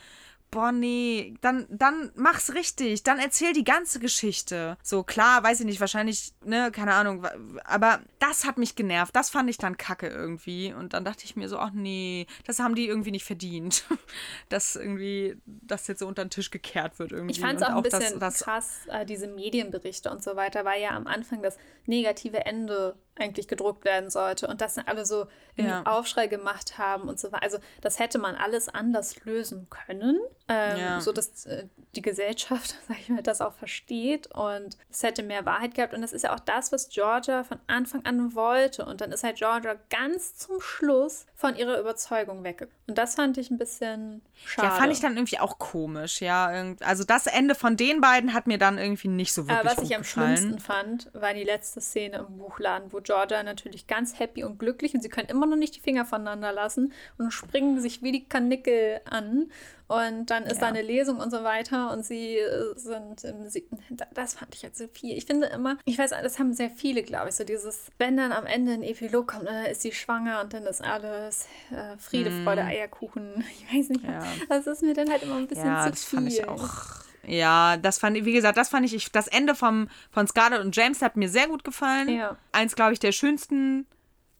B: boah, nee, dann, dann mach's richtig, dann erzähl die ganze Geschichte. So, klar, weiß ich nicht, wahrscheinlich, ne, keine Ahnung, aber das hat mich genervt, das fand ich dann kacke irgendwie und dann dachte ich mir so, ach nee, das haben die irgendwie nicht verdient, [laughs] dass irgendwie das jetzt so unter den Tisch gekehrt wird irgendwie.
A: Ich fand es auch ein bisschen das, das krass, äh, diese Medienberichte und so weiter, weil ja am Anfang das negative Ende eigentlich gedruckt werden sollte und das alle so ja. Aufschrei gemacht haben und so weiter. Also das hätte man alles anders lösen können, ähm, ja. so dass äh, die Gesellschaft, [laughs] sag ich mal, das auch versteht und es hätte mehr Wahrheit gehabt und das ist ja auch das, was Georgia von Anfang an wollte und dann ist halt Georgia ganz zum Schluss von ihrer Überzeugung weggekommen und das fand ich ein bisschen schade.
B: Ja, fand ich dann irgendwie auch komisch, ja. Also das Ende von den beiden hat mir dann irgendwie nicht so wirklich
A: Aber was ich am schlimmsten fand, war die letzte Szene im Buchladen, wo Georgia natürlich ganz happy und glücklich und sie können immer noch nicht die Finger voneinander lassen und springen sich wie die Kanickel an. Und dann ist ja. da eine Lesung und so weiter und sie äh, sind, sie, das fand ich jetzt so viel. Ich finde immer, ich weiß, das haben sehr viele, glaube ich, so dieses, wenn dann am Ende ein Epilog kommt, dann ist sie schwanger und dann ist alles äh, Friede, mm. Freude, Eierkuchen. [laughs] Ich weiß nicht, ja. das ist mir dann halt immer ein bisschen ja, zu
B: das
A: viel.
B: Fand ich auch. Ja, das fand ich, wie gesagt, das fand ich, das Ende vom, von Scarlett und James hat mir sehr gut gefallen. Ja. Eins, glaube ich, der schönsten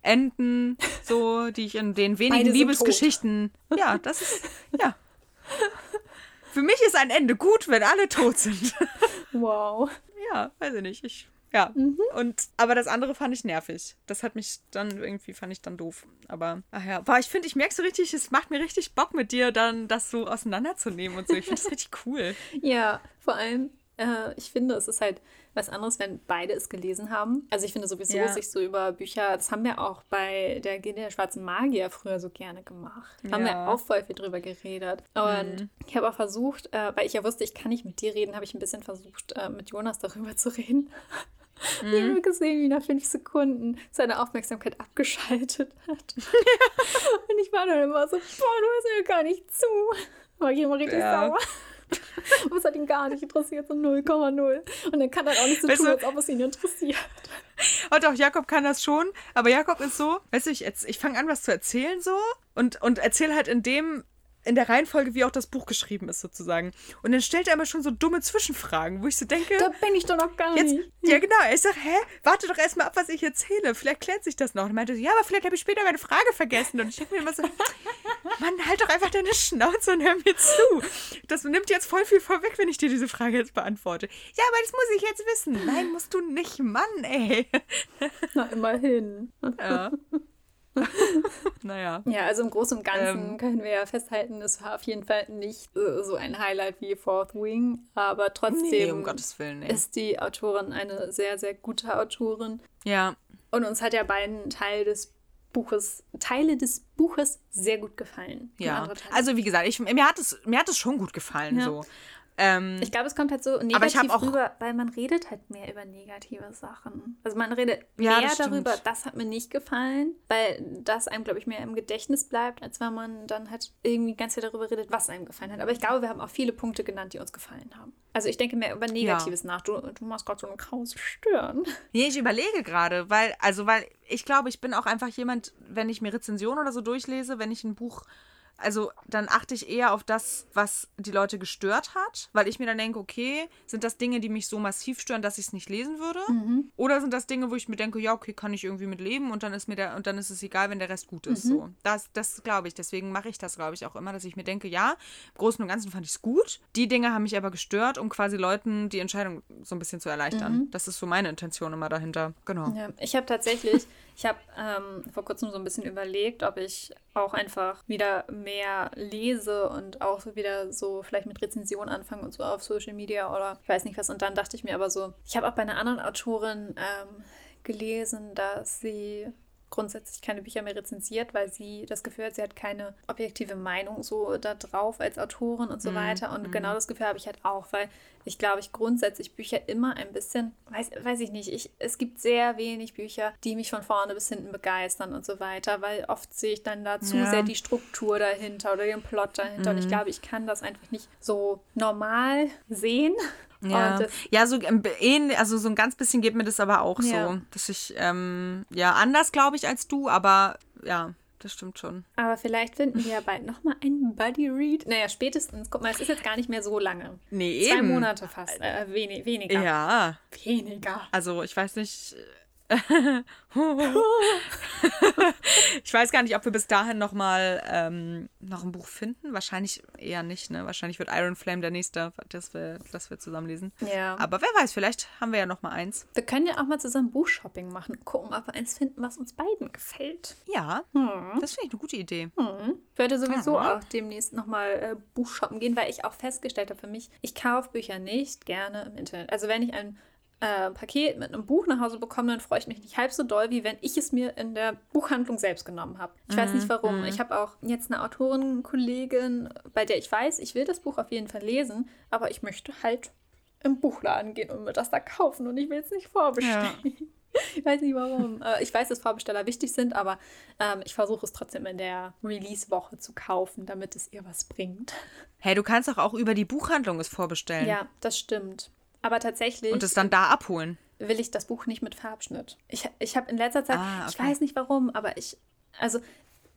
B: Enden, so, die ich in den wenigen Liebesgeschichten. Ja, das ist, ja. Für mich ist ein Ende gut, wenn alle tot sind.
A: Wow.
B: Ja, weiß ich nicht. Ich Ja. Mhm. Und, aber das andere fand ich nervig. Das hat mich dann irgendwie, fand ich dann doof. Aber, ach ja. Boah, ich finde, ich merke so richtig, es macht mir richtig Bock mit dir, dann das so auseinanderzunehmen und so. Ich finde das [laughs] richtig cool.
A: Ja, vor allem, äh, ich finde, es ist halt was anderes, wenn beide es gelesen haben. Also ich finde sowieso, ja. sich so über Bücher, das haben wir auch bei der Gilde der schwarzen Magier früher so gerne gemacht. Ja. Haben wir auch voll viel drüber geredet. Und mhm. ich habe auch versucht, äh, weil ich ja wusste, ich kann nicht mit dir reden, habe ich ein bisschen versucht, äh, mit Jonas darüber zu reden. Mhm. Ich habe gesehen, wie nach fünf Sekunden seine Aufmerksamkeit abgeschaltet hat. [laughs] Und ich war dann immer so, boah, du hörst mir gar nicht zu. War ich immer richtig ja. sauer. Und es hat ihn gar nicht interessiert, so 0,0. Und dann kann er auch nicht so weißt tun, als ob es ihn interessiert.
B: Und auch Jakob kann das schon, aber Jakob ist so, weißt du, ich, ich fange an, was zu erzählen so und, und erzähle halt in dem in der Reihenfolge, wie auch das Buch geschrieben ist, sozusagen. Und dann stellt er immer schon so dumme Zwischenfragen, wo ich so denke.
A: Da bin ich doch noch gar
B: jetzt,
A: nicht.
B: Ja, genau. Ich sage, hä, warte doch erstmal ab, was ich erzähle. Vielleicht klärt sich das noch. Und meinte so, ja, aber vielleicht habe ich später meine Frage vergessen. Und ich denke mir immer so, Mann, halt doch einfach deine Schnauze und hör mir zu. Das nimmt jetzt voll viel vorweg, wenn ich dir diese Frage jetzt beantworte. Ja, aber das muss ich jetzt wissen. Nein, musst du nicht, Mann, ey.
A: Na, immerhin. Ja. [laughs]
B: naja.
A: Ja, also im Großen und Ganzen ähm, können wir ja festhalten, es war auf jeden Fall nicht äh, so ein Highlight wie Fourth Wing, aber trotzdem nee,
B: um Willen, nee.
A: ist die Autorin eine sehr, sehr gute Autorin.
B: Ja.
A: Und uns hat ja beiden Teil des Buches, Teile des Buches sehr gut gefallen.
B: Ja. Also wie gesagt, ich, mir, hat es, mir hat es schon gut gefallen. Ja. So. Ähm,
A: ich glaube, es kommt halt so negativ auch, rüber, weil man redet halt mehr über negative Sachen. Also man redet ja, mehr das darüber, das hat mir nicht gefallen, weil das einem, glaube ich, mehr im Gedächtnis bleibt, als wenn man dann halt irgendwie ganz viel darüber redet, was einem gefallen hat. Aber ich glaube, wir haben auch viele Punkte genannt, die uns gefallen haben. Also ich denke mehr über Negatives ja. nach. Du, du machst gerade so eine krause Stirn.
B: Nee, ich überlege gerade, weil, also weil ich glaube, ich bin auch einfach jemand, wenn ich mir Rezensionen oder so durchlese, wenn ich ein Buch also dann achte ich eher auf das, was die Leute gestört hat, weil ich mir dann denke, okay, sind das Dinge, die mich so massiv stören, dass ich es nicht lesen würde? Mhm. Oder sind das Dinge, wo ich mir denke, ja, okay, kann ich irgendwie mit leben und dann ist mir der, und dann ist es egal, wenn der Rest gut ist. Mhm. So. Das, das glaube ich. Deswegen mache ich das, glaube ich, auch immer, dass ich mir denke, ja, im Großen und Ganzen fand ich es gut. Die Dinge haben mich aber gestört, um quasi Leuten die Entscheidung so ein bisschen zu erleichtern. Mhm. Das ist so meine Intention immer dahinter. Genau.
A: Ja, ich habe tatsächlich, ich habe ähm, vor kurzem so ein bisschen überlegt, ob ich auch einfach wieder mehr lese und auch so wieder so vielleicht mit Rezensionen anfange und so auf Social Media oder ich weiß nicht was. Und dann dachte ich mir aber so, ich habe auch bei einer anderen Autorin ähm, gelesen, dass sie grundsätzlich keine Bücher mehr rezensiert, weil sie das Gefühl hat, sie hat keine objektive Meinung so da drauf als Autorin und so mm, weiter. Und mm. genau das Gefühl habe ich halt auch, weil ich glaube, ich grundsätzlich Bücher immer ein bisschen, weiß, weiß ich nicht, ich, es gibt sehr wenig Bücher, die mich von vorne bis hinten begeistern und so weiter, weil oft sehe ich dann da zu ja. sehr die Struktur dahinter oder den Plot dahinter. Mm. Und ich mhm. glaube, ich kann das einfach nicht so normal sehen.
B: Ja, ja so, also so ein ganz bisschen geht mir das aber auch ja. so, dass ich, ähm, ja, anders glaube ich als du, aber ja, das stimmt schon.
A: Aber vielleicht finden wir ja bald nochmal einen Buddy Read. Naja, spätestens, guck mal, es ist jetzt gar nicht mehr so lange.
B: Nee,
A: Zwei
B: eben.
A: Monate fast, äh, wenig, weniger.
B: Ja.
A: Weniger.
B: Also ich weiß nicht, [laughs] ich weiß gar nicht, ob wir bis dahin noch mal ähm, noch ein Buch finden. Wahrscheinlich eher nicht, ne? Wahrscheinlich wird Iron Flame der nächste, das wir, das wir zusammen lesen.
A: Ja.
B: Aber wer weiß, vielleicht haben wir ja noch mal eins.
A: Wir können ja auch mal zusammen Buchshopping machen. Gucken, ob wir eins finden, was uns beiden gefällt.
B: Ja, hm. das finde ich eine gute Idee.
A: Hm. Ich werde sowieso ja. auch demnächst noch mal äh, Buchshoppen gehen, weil ich auch festgestellt habe für mich, ich kaufe Bücher nicht gerne im Internet. Also wenn ich ein äh, Paket mit einem Buch nach Hause bekomme, dann freue ich mich nicht halb so doll, wie wenn ich es mir in der Buchhandlung selbst genommen habe. Ich mhm. weiß nicht warum. Mhm. Ich habe auch jetzt eine Autorin-Kollegin, bei der ich weiß, ich will das Buch auf jeden Fall lesen, aber ich möchte halt im Buchladen gehen und mir das da kaufen und ich will es nicht vorbestellen. Ja. [laughs] Ich weiß nicht warum. Äh, ich weiß, dass Vorbesteller wichtig sind, aber ähm, ich versuche es trotzdem in der Release-Woche zu kaufen, damit es ihr was bringt.
B: Hey, du kannst doch auch über die Buchhandlung es vorbestellen.
A: Ja, das stimmt. Aber tatsächlich.
B: Und es dann da abholen.
A: Will ich das Buch nicht mit Farbschnitt. Ich, ich habe in letzter Zeit, ah, okay. ich weiß nicht warum, aber ich, also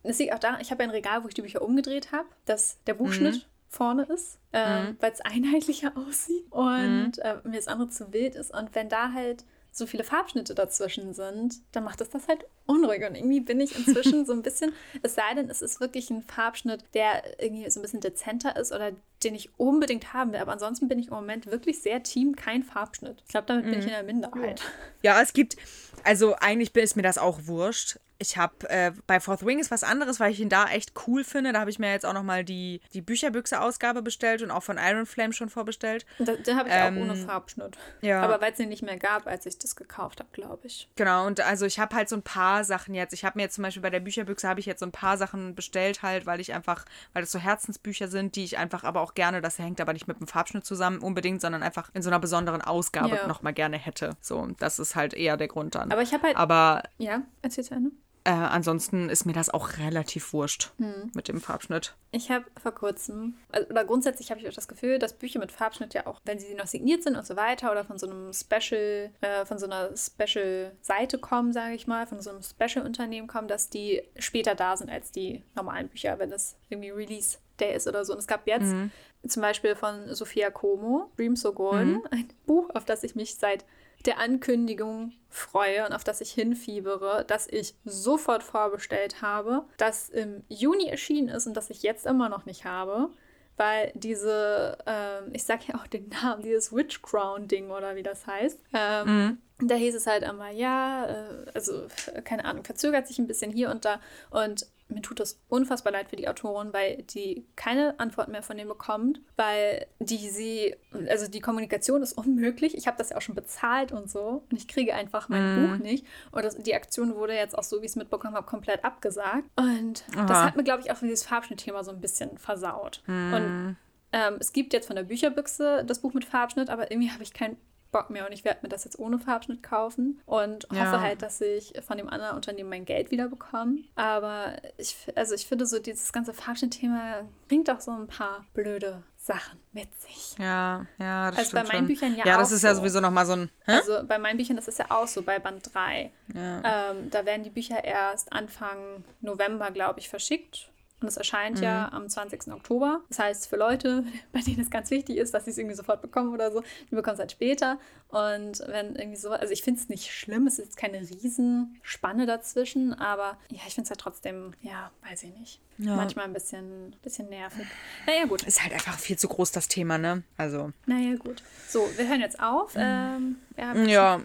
A: es liegt auch daran, ich habe ein Regal, wo ich die Bücher umgedreht habe, dass der Buchschnitt mhm. vorne ist, äh, mhm. weil es einheitlicher [laughs] aussieht und mhm. äh, mir das andere zu wild ist. Und wenn da halt so viele Farbschnitte dazwischen sind, dann macht es das halt unruhig. Und irgendwie bin ich inzwischen so ein bisschen, es sei denn, es ist wirklich ein Farbschnitt, der irgendwie so ein bisschen dezenter ist oder den ich unbedingt haben will. Aber ansonsten bin ich im Moment wirklich sehr Team kein Farbschnitt. Ich glaube, damit bin ich in der Minderheit.
B: Ja, es gibt, also eigentlich ist mir das auch wurscht. Ich habe äh, bei Fourth Wing ist was anderes, weil ich ihn da echt cool finde. Da habe ich mir jetzt auch nochmal die, die Bücherbüchse-Ausgabe bestellt und auch von Iron Flame schon vorbestellt.
A: Da, den habe ich ähm, auch ohne Farbschnitt. Ja. Aber weil es den nicht mehr gab, als ich das gekauft habe, glaube ich.
B: Genau, und also ich habe halt so ein paar Sachen jetzt. Ich habe mir jetzt zum Beispiel bei der Bücherbüchse habe ich jetzt so ein paar Sachen bestellt halt, weil ich einfach, weil das so Herzensbücher sind, die ich einfach aber auch gerne, das hängt aber nicht mit dem Farbschnitt zusammen unbedingt, sondern einfach in so einer besonderen Ausgabe ja. nochmal gerne hätte. So, das ist halt eher der Grund dann.
A: Aber ich habe halt.
B: Aber.
A: Ja, erzähl zu Ende.
B: Äh, ansonsten ist mir das auch relativ wurscht hm. mit dem Farbschnitt.
A: Ich habe vor kurzem, also, oder grundsätzlich habe ich auch das Gefühl, dass Bücher mit Farbschnitt ja auch, wenn sie noch signiert sind und so weiter oder von so einem Special, äh, von so einer Special-Seite kommen, sage ich mal, von so einem Special-Unternehmen kommen, dass die später da sind als die normalen Bücher, wenn das irgendwie Release Day ist oder so. Und es gab jetzt mhm. zum Beispiel von Sophia Como, Dream So Golden, mhm. ein Buch, auf das ich mich seit der Ankündigung freue und auf das ich hinfiebere, das ich sofort vorbestellt habe, das im Juni erschienen ist und das ich jetzt immer noch nicht habe, weil diese, ähm, ich sage ja auch den Namen, dieses Witch Crown Ding oder wie das heißt, ähm, mhm. da hieß es halt immer, ja, äh, also keine Ahnung, verzögert sich ein bisschen hier und da und mir tut das unfassbar leid für die Autorin, weil die keine Antwort mehr von denen bekommt, weil die sie, also die Kommunikation ist unmöglich. Ich habe das ja auch schon bezahlt und so und ich kriege einfach mein mm. Buch nicht. Und das, die Aktion wurde jetzt auch so, wie ich es mitbekommen habe, komplett abgesagt. Und Aha. das hat mir, glaube ich, auch für dieses Farbschnittthema so ein bisschen versaut. Mm. Und ähm, es gibt jetzt von der Bücherbüchse das Buch mit Farbschnitt, aber irgendwie habe ich kein Bock mehr und ich werde mir das jetzt ohne Farbschnitt kaufen und hoffe ja. halt, dass ich von dem anderen Unternehmen mein Geld wieder bekomme. Aber ich, also ich finde so, dieses ganze Farbschnitt-Thema bringt auch so ein paar blöde Sachen mit sich.
B: Ja, ja,
A: das Also bei meinen schon. Büchern ja
B: Ja, das ist ja sowieso nochmal so ein.
A: Hä? Also bei meinen Büchern, das ist ja auch so, bei Band 3. Ja. Ähm, da werden die Bücher erst Anfang November, glaube ich, verschickt. Und es erscheint mhm. ja am 20. Oktober. Das heißt, für Leute, [laughs] bei denen es ganz wichtig ist, dass sie es irgendwie sofort bekommen oder so, die bekommen es halt später. Und wenn irgendwie so, also ich finde es nicht schlimm, es ist keine Riesenspanne dazwischen, aber ja, ich finde es halt trotzdem, ja, weiß ich nicht. Ja. Manchmal ein bisschen, bisschen nervig. Naja, gut.
B: Ist halt einfach viel zu groß, das Thema, ne? Also.
A: Naja, gut. So, wir hören jetzt auf. Mhm.
B: Ähm, [laughs] ja.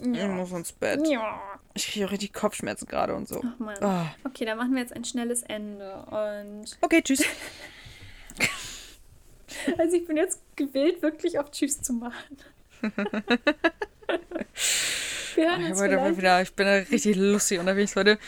B: Ich muss ins Bett. Ja. Ich kriege richtig Kopfschmerzen gerade und so.
A: Ach man. Oh. Okay, dann machen wir jetzt ein schnelles Ende. Und. [laughs]
B: Okay, tschüss.
A: also ich bin jetzt gewillt, wirklich auf Tschüss zu machen.
B: Wir hören oh, uns heute wieder, ich bin richtig lustig unterwegs heute.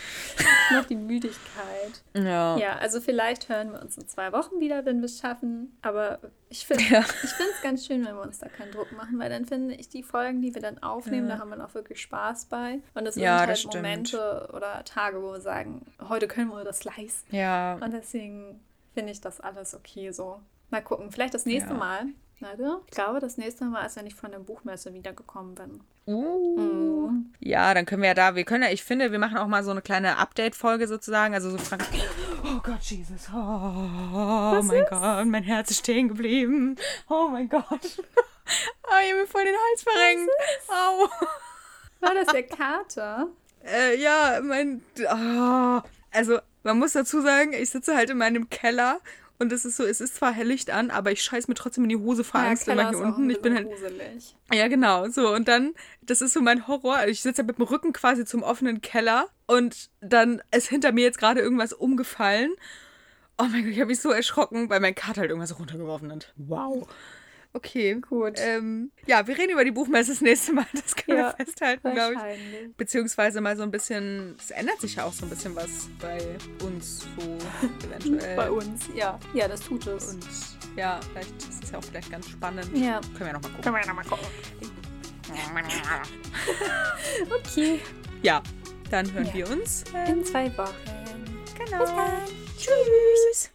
A: Noch die Müdigkeit.
B: Ja.
A: Ja, also vielleicht hören wir uns in zwei Wochen wieder, wenn wir es schaffen. Aber ich finde ja. es ganz schön, wenn wir uns da keinen Druck machen, weil dann finde ich die Folgen, die wir dann aufnehmen, ja. da haben wir auch wirklich Spaß bei. Und das ja, sind halt Momente oder Tage, wo wir sagen, heute können wir das leisten.
B: Ja.
A: Und deswegen finde ich das alles okay so. Mal gucken, vielleicht das nächste Mal Leider. Ich glaube, das nächste Mal ist, wenn ich von der Buchmesse wiedergekommen bin.
B: Uh. Mm. Ja, dann können wir ja da, wir können ja, ich finde, wir machen auch mal so eine kleine Update-Folge sozusagen. Also so Frank. Oh Gott, Jesus. Oh, oh mein ist? Gott, mein Herz ist stehen geblieben. Oh mein Gott. [laughs] Oh, ich habe mir voll den Hals verrenkt. Au.
A: War das der Kater?
B: Äh, ja, mein. Oh. Also, man muss dazu sagen, ich sitze halt in meinem Keller und es ist so, es ist zwar helllicht an, aber ich scheiß mir trotzdem in die Hose vor ja, Angst immer hier unten. Ich bin halt. Gruselig. Ja, genau. So, und dann, das ist so mein Horror. Also ich sitze ja mit dem Rücken quasi zum offenen Keller und dann ist hinter mir jetzt gerade irgendwas umgefallen. Oh mein Gott, ich habe mich so erschrocken, weil mein Kater halt irgendwas runtergeworfen hat. Wow. Okay, gut. Ähm, ja, wir reden über die Buchmesse das nächste Mal. Das können ja, wir festhalten, glaube ich. Beziehungsweise mal so ein bisschen, es ändert sich ja auch so ein bisschen was bei uns so [laughs]
A: eventuell. Bei uns, ja. Ja, das tut es.
B: Und ja, vielleicht ist es ja auch vielleicht ganz spannend.
A: Ja.
B: Können wir ja nochmal gucken.
A: Können wir ja nochmal gucken. [laughs] okay.
B: Ja, dann hören ja. wir uns
A: ähm, in zwei Wochen.
B: Genau.
A: Tschüss.